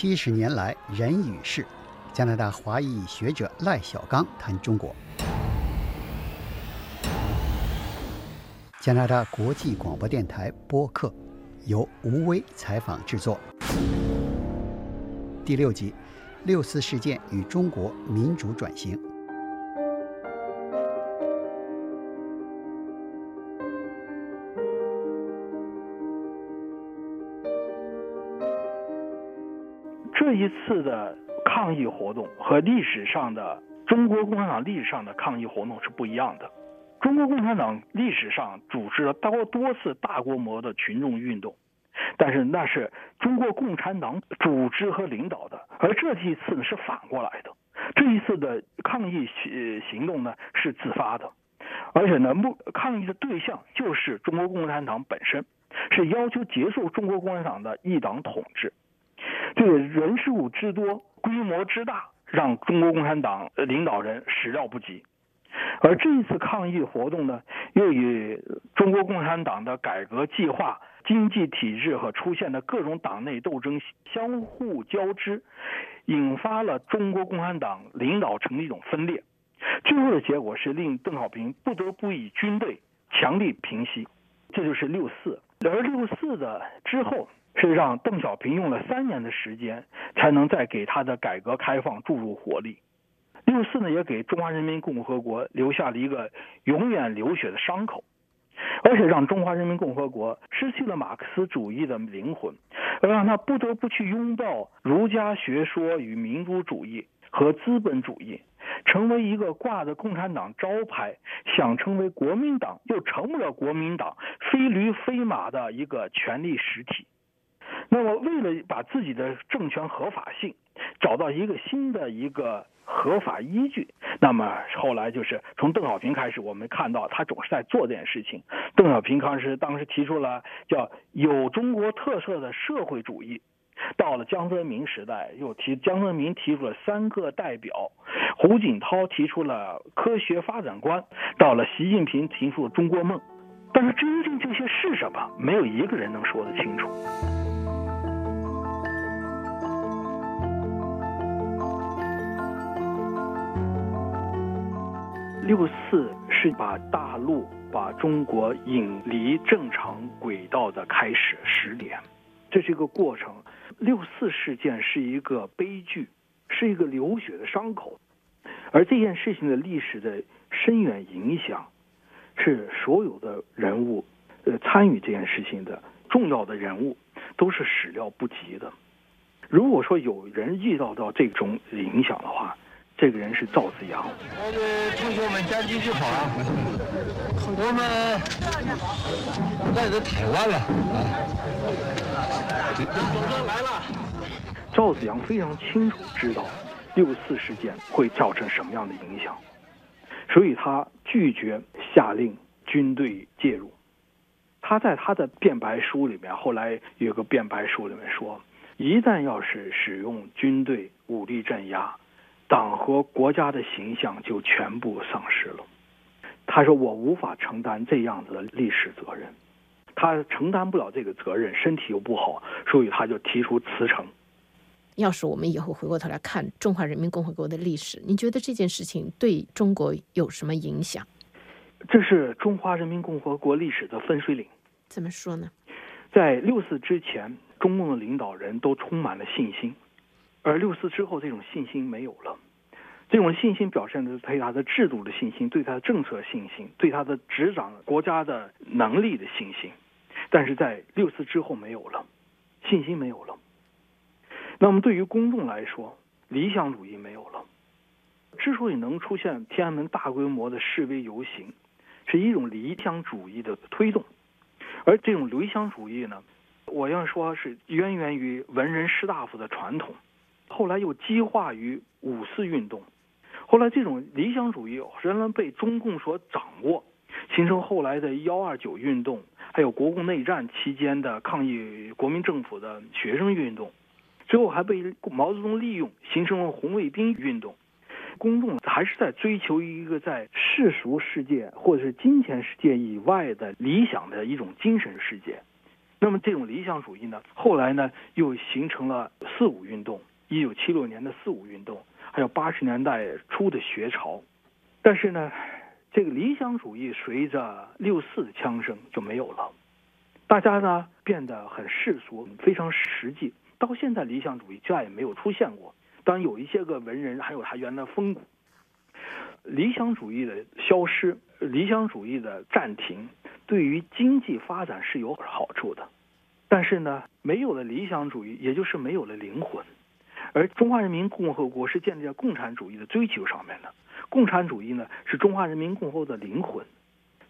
七十年来人与事，加拿大华裔学者赖小刚谈中国。加拿大国际广播电台播客由吴威采访制作。第六集：六四事件与中国民主转型。这一次的抗议活动和历史上的中国共产党历史上的抗议活动是不一样的。中国共产党历史上组织了多多次大规模的群众运动，但是那是中国共产党组织和领导的，而这一次呢是反过来的。这一次的抗议行行动呢是自发的，而且呢目抗议的对象就是中国共产党本身，是要求结束中国共产党的一党统治。这个人数之多、规模之大，让中国共产党领导人始料不及。而这一次抗议活动呢，又与中国共产党的改革计划、经济体制和出现的各种党内斗争相互交织，引发了中国共产党领导层的一种分裂。最后的结果是令邓小平不得不以军队强力平息，这就是六四。而六四的之后。是让邓小平用了三年的时间，才能再给他的改革开放注入活力。六四呢，也给中华人民共和国留下了一个永远流血的伤口，而且让中华人民共和国失去了马克思主义的灵魂，而让他不得不去拥抱儒家学说与民主主义和资本主义，成为一个挂着共产党招牌，想成为国民党又成不了国民党，非驴非马的一个权力实体。那么，为了把自己的政权合法性找到一个新的一个合法依据，那么后来就是从邓小平开始，我们看到他总是在做这件事情。邓小平当时当时提出了叫有中国特色的社会主义，到了江泽民时代又提江泽民提出了三个代表，胡锦涛提出了科学发展观，到了习近平提出了中国梦。但是真正这些是什么，没有一个人能说得清楚。六四是把大陆、把中国引离正常轨道的开始十年，这是一个过程。六四事件是一个悲剧，是一个流血的伤口，而这件事情的历史的深远影响，是所有的人物，呃，参与这件事情的重要的人物都是始料不及的。如果说有人遇到到这种影响的话，这个人是赵子阳。我们同学们先继续跑啊！我们来自台湾了。来了。赵子阳非常清楚知道六四事件会造成什么样的影响，所以他拒绝下令军队介入。他在他的辩白书里面，后来有个辩白书里面说，一旦要是使用军队武力镇压。党和国家的形象就全部丧失了。他说：“我无法承担这样子的历史责任，他承担不了这个责任，身体又不好，所以他就提出辞呈。”要是我们以后回过头来看中华人民共和国的历史，你觉得这件事情对中国有什么影响？这是中华人民共和国历史的分水岭。怎么说呢？在六四之前，中共的领导人都充满了信心。而六四之后，这种信心没有了。这种信心表现的是对他的制度的信心，对他的政策信心，对他的执掌国家的能力的信心。但是在六四之后没有了，信心没有了。那么对于公众来说，理想主义没有了。之所以能出现天安门大规模的示威游行，是一种理想主义的推动。而这种理想主义呢，我要说是渊源于文人士大夫的传统。后来又激化于五四运动，后来这种理想主义仍然被中共所掌握，形成后来的幺二九运动，还有国共内战期间的抗议国民政府的学生运动，最后还被毛泽东利用，形成了红卫兵运动。公众还是在追求一个在世俗世界或者是金钱世界以外的理想的一种精神世界，那么这种理想主义呢，后来呢又形成了四五运动，一九七六年的四五运动，还有八十年代初的学潮。但是呢，这个理想主义随着六四的枪声就没有了，大家呢变得很世俗，非常实际。到现在，理想主义再也没有出现过。当然，有一些个文人还有他原来风骨。理想主义的消失，理想主义的暂停，对于经济发展是有好处的。但是呢，没有了理想主义，也就是没有了灵魂。而中华人民共和国是建立在共产主义的追求上面的。共产主义呢，是中华人民共和国的灵魂。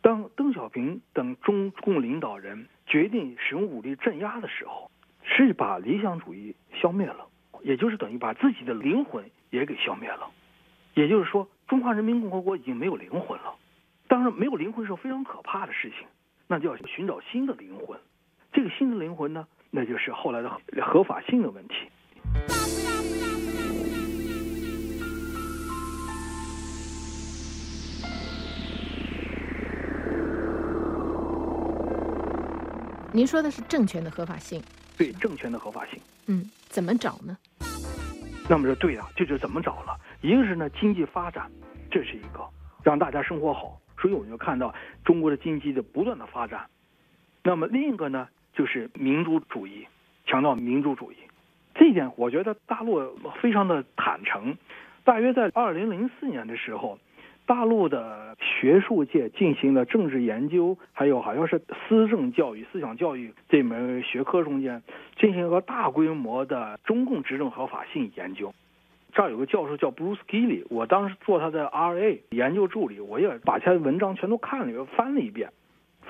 当邓小平等中共领导人决定使用武力镇压的时候，是把理想主义消灭了，也就是等于把自己的灵魂也给消灭了。也就是说，中华人民共和国已经没有灵魂了。当然，没有灵魂是非常可怕的事情，那就要寻找新的灵魂。这个新的灵魂呢，那就是后来的合法性的问题。您说的是政权的合法性，对政权的合法性，嗯，怎么找呢？那么就对啊，这就怎么找了？一个是呢经济发展，这是一个让大家生活好，所以我们就看到中国的经济的不断的发展。那么另一个呢就是民主主义，强调民主主义，这一点我觉得大陆非常的坦诚。大约在二零零四年的时候。大陆的学术界进行了政治研究，还有好像是思政教育、思想教育这门学科中间进行了大规模的中共执政合法性研究。这儿有个教授叫 Bruce Gilly，我当时做他的 RA 研究助理，我也把他的文章全都看了，又翻了一遍，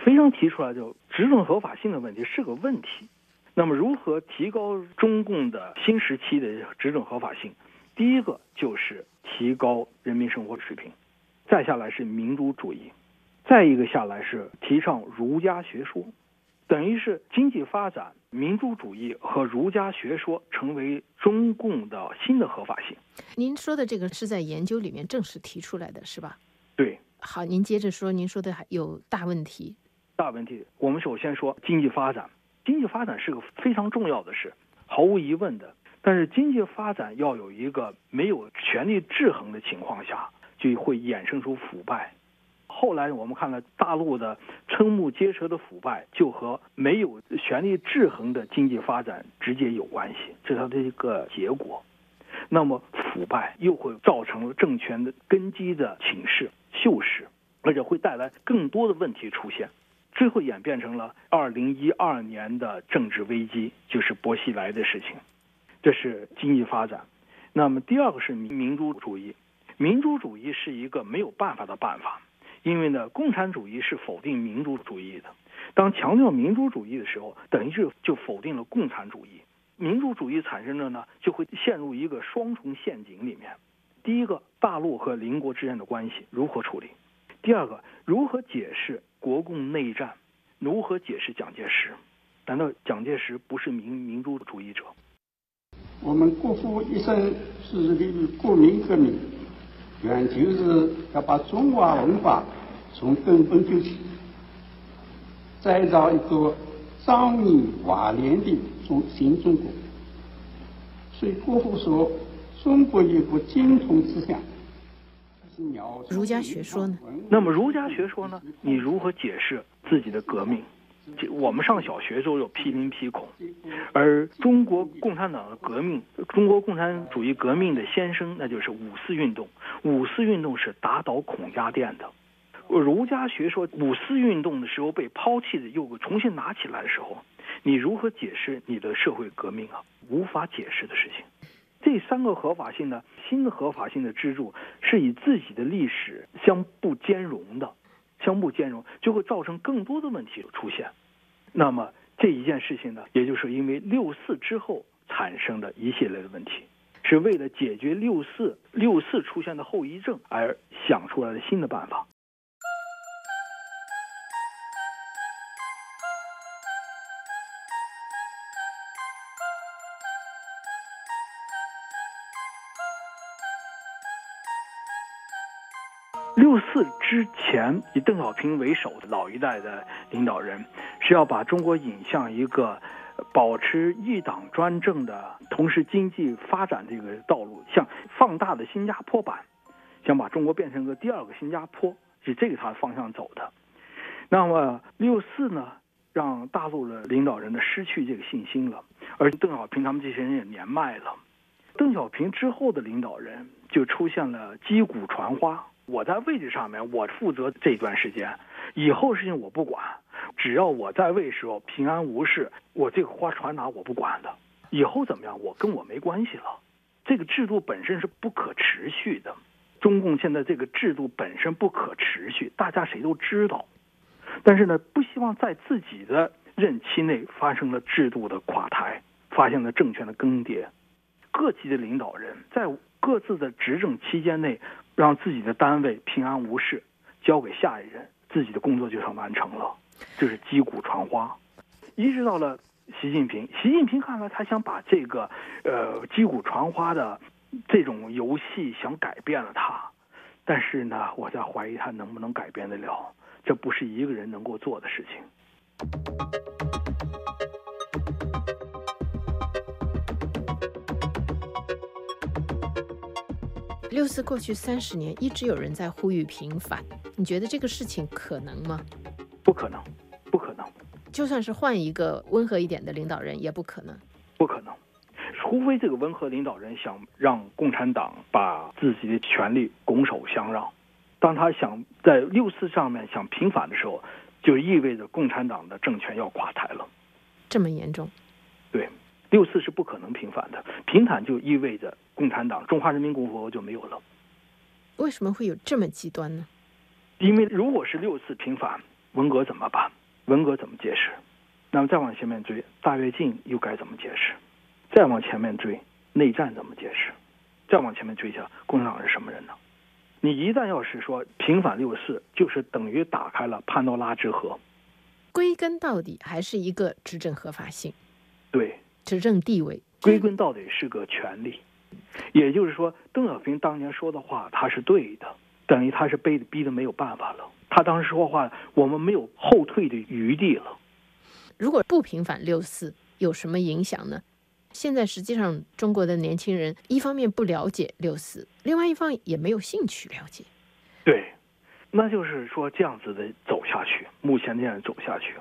非常提出来就执政合法性的问题是个问题。那么如何提高中共的新时期的执政合法性？第一个就是提高人民生活水平。再下来是民主主义，再一个下来是提倡儒家学说，等于是经济发展、民主主义和儒家学说成为中共的新的合法性。您说的这个是在研究里面正式提出来的是吧？对。好，您接着说，您说的还有大问题。大问题，我们首先说经济发展，经济发展是个非常重要的事，毫无疑问的。但是经济发展要有一个没有权力制衡的情况下。就会衍生出腐败。后来我们看了大陆的瞠目结舌的腐败，就和没有权力制衡的经济发展直接有关系，这是它的一个结果。那么腐败又会造成了政权的根基的侵蚀、锈蚀，而且会带来更多的问题出现，最后演变成了二零一二年的政治危机，就是薄熙来的事情。这是经济发展。那么第二个是民主主义。民主主义是一个没有办法的办法，因为呢，共产主义是否定民主主义的。当强调民主主义的时候，等于是就否定了共产主义。民主主义产生的呢，就会陷入一个双重陷阱里面。第一个，大陆和邻国之间的关系如何处理？第二个，如何解释国共内战？如何解释蒋介石？难道蒋介石不是民民主主义者？我们国父一生致力于国民革命。原就是要把中华文化从根本救起，再造一个壮丽华丽的中新中国。所以国父说：“中国有个精通思想。”儒家学说呢？那么儒家学说呢？你如何解释自己的革命？我们上小学时候有批林批孔，而中国共产党的革命，中国共产主义革命的先声，那就是五四运动。五四运动是打倒孔家店的。儒家学说五四运动的时候被抛弃的，又重新拿起来的时候，你如何解释你的社会革命啊？无法解释的事情。这三个合法性呢，新的合法性的支柱是以自己的历史相不兼容的。相互兼容，就会造成更多的问题出现。那么这一件事情呢，也就是因为六四之后产生的一系列的问题，是为了解决六四六四出现的后遗症而想出来的新的办法。之前，以邓小平为首的老一代的领导人，是要把中国引向一个保持一党专政的同时经济发展这个道路，像放大的新加坡版，想把中国变成个第二个新加坡，是这个他的方向走的。那么六四呢，让大陆的领导人呢失去这个信心了，而邓小平他们这些人也年迈了。邓小平之后的领导人就出现了击鼓传花。我在位置上面，我负责这一段时间，以后事情我不管，只要我在位时候平安无事，我这个花传达我不管的。以后怎么样，我跟我没关系了。这个制度本身是不可持续的，中共现在这个制度本身不可持续，大家谁都知道。但是呢，不希望在自己的任期内发生了制度的垮台，发现了政权的更迭。各级的领导人在各自的执政期间内，让自己的单位平安无事，交给下一任，自己的工作就算完成了。这是击鼓传花，一直到了习近平。习近平看来，他想把这个呃击鼓传花的这种游戏想改变了他，但是呢，我在怀疑他能不能改变得了。这不是一个人能够做的事情。六四过去三十年，一直有人在呼吁平反，你觉得这个事情可能吗？不可能，不可能。就算是换一个温和一点的领导人，也不可能。不可能，除非这个温和领导人想让共产党把自己的权力拱手相让。当他想在六四上面想平反的时候，就意味着共产党的政权要垮台了。这么严重？对。六四是不可能平反的，平反就意味着共产党、中华人民共和国就没有了。为什么会有这么极端呢？因为如果是六四平反，文革怎么办？文革怎么解释？那么再往前面追，大跃进又该怎么解释？再往前面追，内战怎么解释？再往前面追一下，共产党是什么人呢？你一旦要是说平反六四，就是等于打开了潘多拉之盒。归根到底还是一个执政合法性。对。执政地位归根到底是个权利，也就是说，邓小平当年说的话他是对的，等于他是被逼的没有办法了。他当时说话，我们没有后退的余地了。如果不平反六四，有什么影响呢？现在实际上中国的年轻人一方面不了解六四，另外一方也没有兴趣了解。对，那就是说这样子的走下去，目前这样走下去。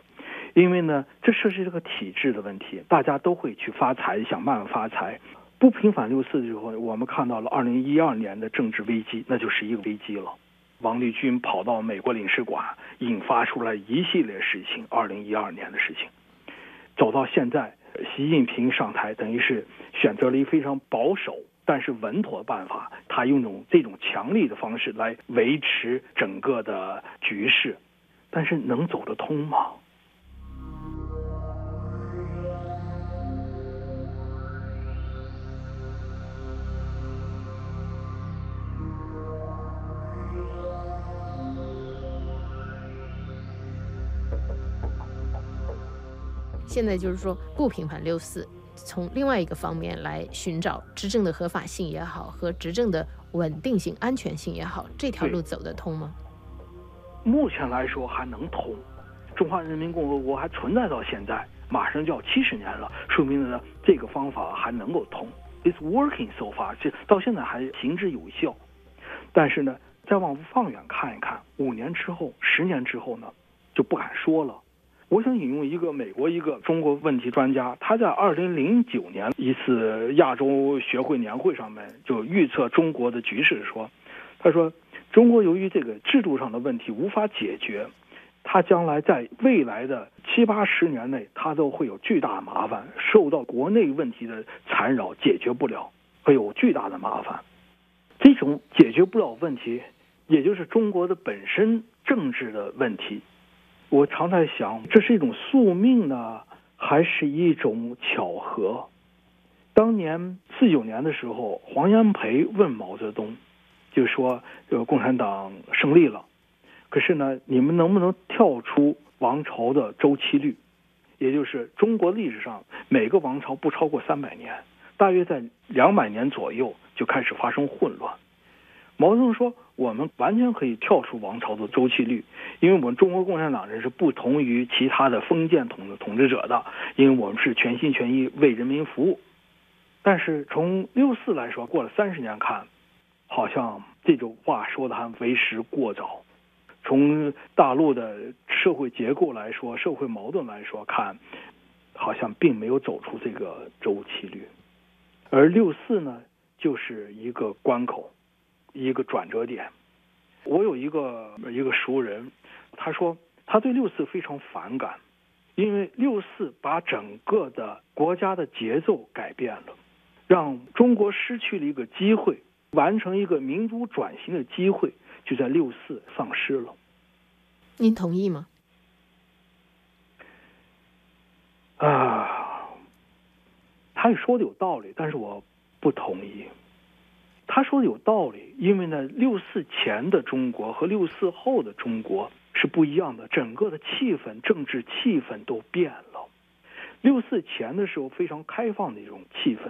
因为呢，这涉及这个体制的问题，大家都会去发财，想办法发财。不平反六四之后，我们看到了二零一二年的政治危机，那就是一个危机了。王立军跑到美国领事馆，引发出来一系列事情。二零一二年的事情，走到现在，习近平上台，等于是选择了一个非常保守但是稳妥的办法，他用种这种强力的方式来维持整个的局势，但是能走得通吗？现在就是说不平反六四，从另外一个方面来寻找执政的合法性也好，和执政的稳定性、安全性也好，这条路走得通吗？目前来说还能通。中华人民共和国还存在到现在，马上就要七十年了，说明呢这个方法还能够通。It's working so far，这到现在还行之有效。但是呢，再往放远看一看，五年之后、十年之后呢，就不敢说了。我想引用一个美国一个中国问题专家，他在二零零九年一次亚洲学会年会上面就预测中国的局势说，他说中国由于这个制度上的问题无法解决，他将来在未来的七八十年内，他都会有巨大麻烦，受到国内问题的缠绕，解决不了，会有巨大的麻烦。这种解决不了问题，也就是中国的本身政治的问题。我常在想，这是一种宿命呢，还是一种巧合？当年四九年的时候，黄炎培问毛泽东，就说：“这个共产党胜利了，可是呢，你们能不能跳出王朝的周期率？也就是中国历史上每个王朝不超过三百年，大约在两百年左右就开始发生混乱。”毛泽东说：“我们完全可以跳出王朝的周期率，因为我们中国共产党人是不同于其他的封建统治统治者的，因为我们是全心全意为人民服务。但是从六四来说，过了三十年看，好像这种话说的还为时过早。从大陆的社会结构来说，社会矛盾来说看，好像并没有走出这个周期率。而六四呢，就是一个关口。一个转折点，我有一个一个熟人，他说他对六四非常反感，因为六四把整个的国家的节奏改变了，让中国失去了一个机会，完成一个民主转型的机会，就在六四丧失了。您同意吗？啊，他也说的有道理，但是我不同意。他说的有道理，因为呢，六四前的中国和六四后的中国是不一样的，整个的气氛、政治气氛都变了。六四前的时候非常开放的一种气氛，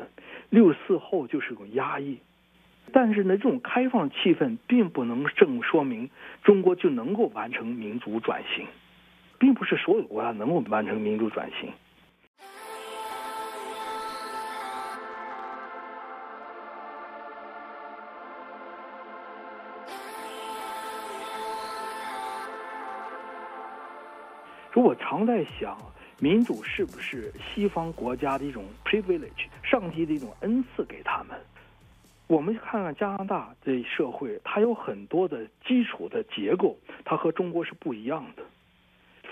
六四后就是一种压抑。但是呢，这种开放气氛并不能正说明中国就能够完成民主转型，并不是所有国家能够完成民主转型。我常在想，民主是不是西方国家的一种 privilege，上级的一种恩赐给他们？我们看看加拿大这社会，它有很多的基础的结构，它和中国是不一样的。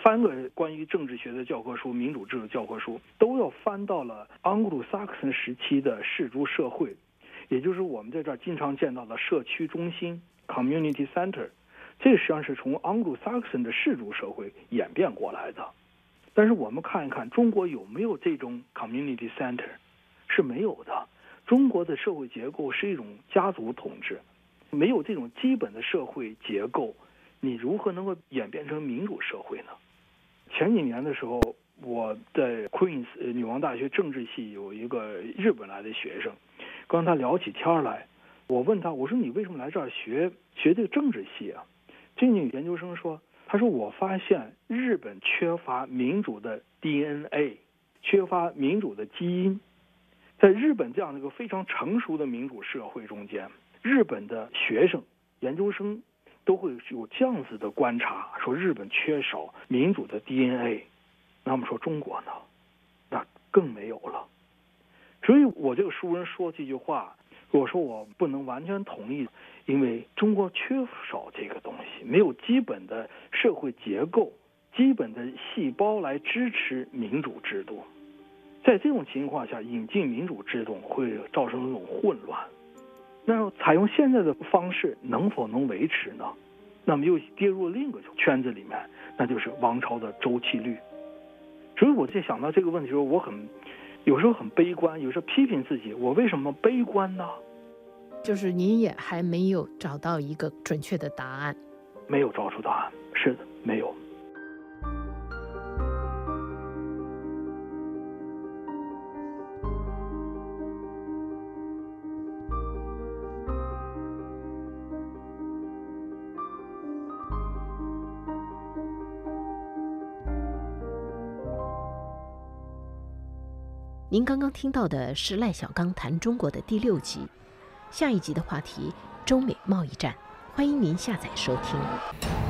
翻个关于政治学的教科书、民主制的教科书，都要翻到了盎格鲁撒克森时期的氏族社会，也就是我们在这儿经常见到的社区中心 （community center）。这实际上是从盎格鲁撒克逊的氏族社会演变过来的，但是我们看一看中国有没有这种 community center，是没有的。中国的社会结构是一种家族统治，没有这种基本的社会结构，你如何能够演变成民主社会呢？前几年的时候，我在 Queen's 女王大学政治系有一个日本来的学生，跟他聊起天来，我问他，我说你为什么来这儿学学这个政治系啊？这女研究生说：“他说我发现日本缺乏民主的 DNA，缺乏民主的基因。在日本这样的一个非常成熟的民主社会中间，日本的学生、研究生都会有这样子的观察，说日本缺少民主的 DNA。那么说中国呢？那更没有了。所以我这个书人说这句话，我说我不能完全同意。”因为中国缺少这个东西，没有基本的社会结构、基本的细胞来支持民主制度。在这种情况下，引进民主制度会造成一种混乱。那采用现在的方式能否能维持呢？那么又跌入另一个圈子里面，那就是王朝的周期率。所以我在想到这个问题的时候，我很有时候很悲观，有时候批评自己：我为什么悲观呢？就是您也还没有找到一个准确的答案，没有找出答案，是的，没有。您刚刚听到的是赖小刚谈中国的第六集。下一集的话题：中美贸易战，欢迎您下载收听。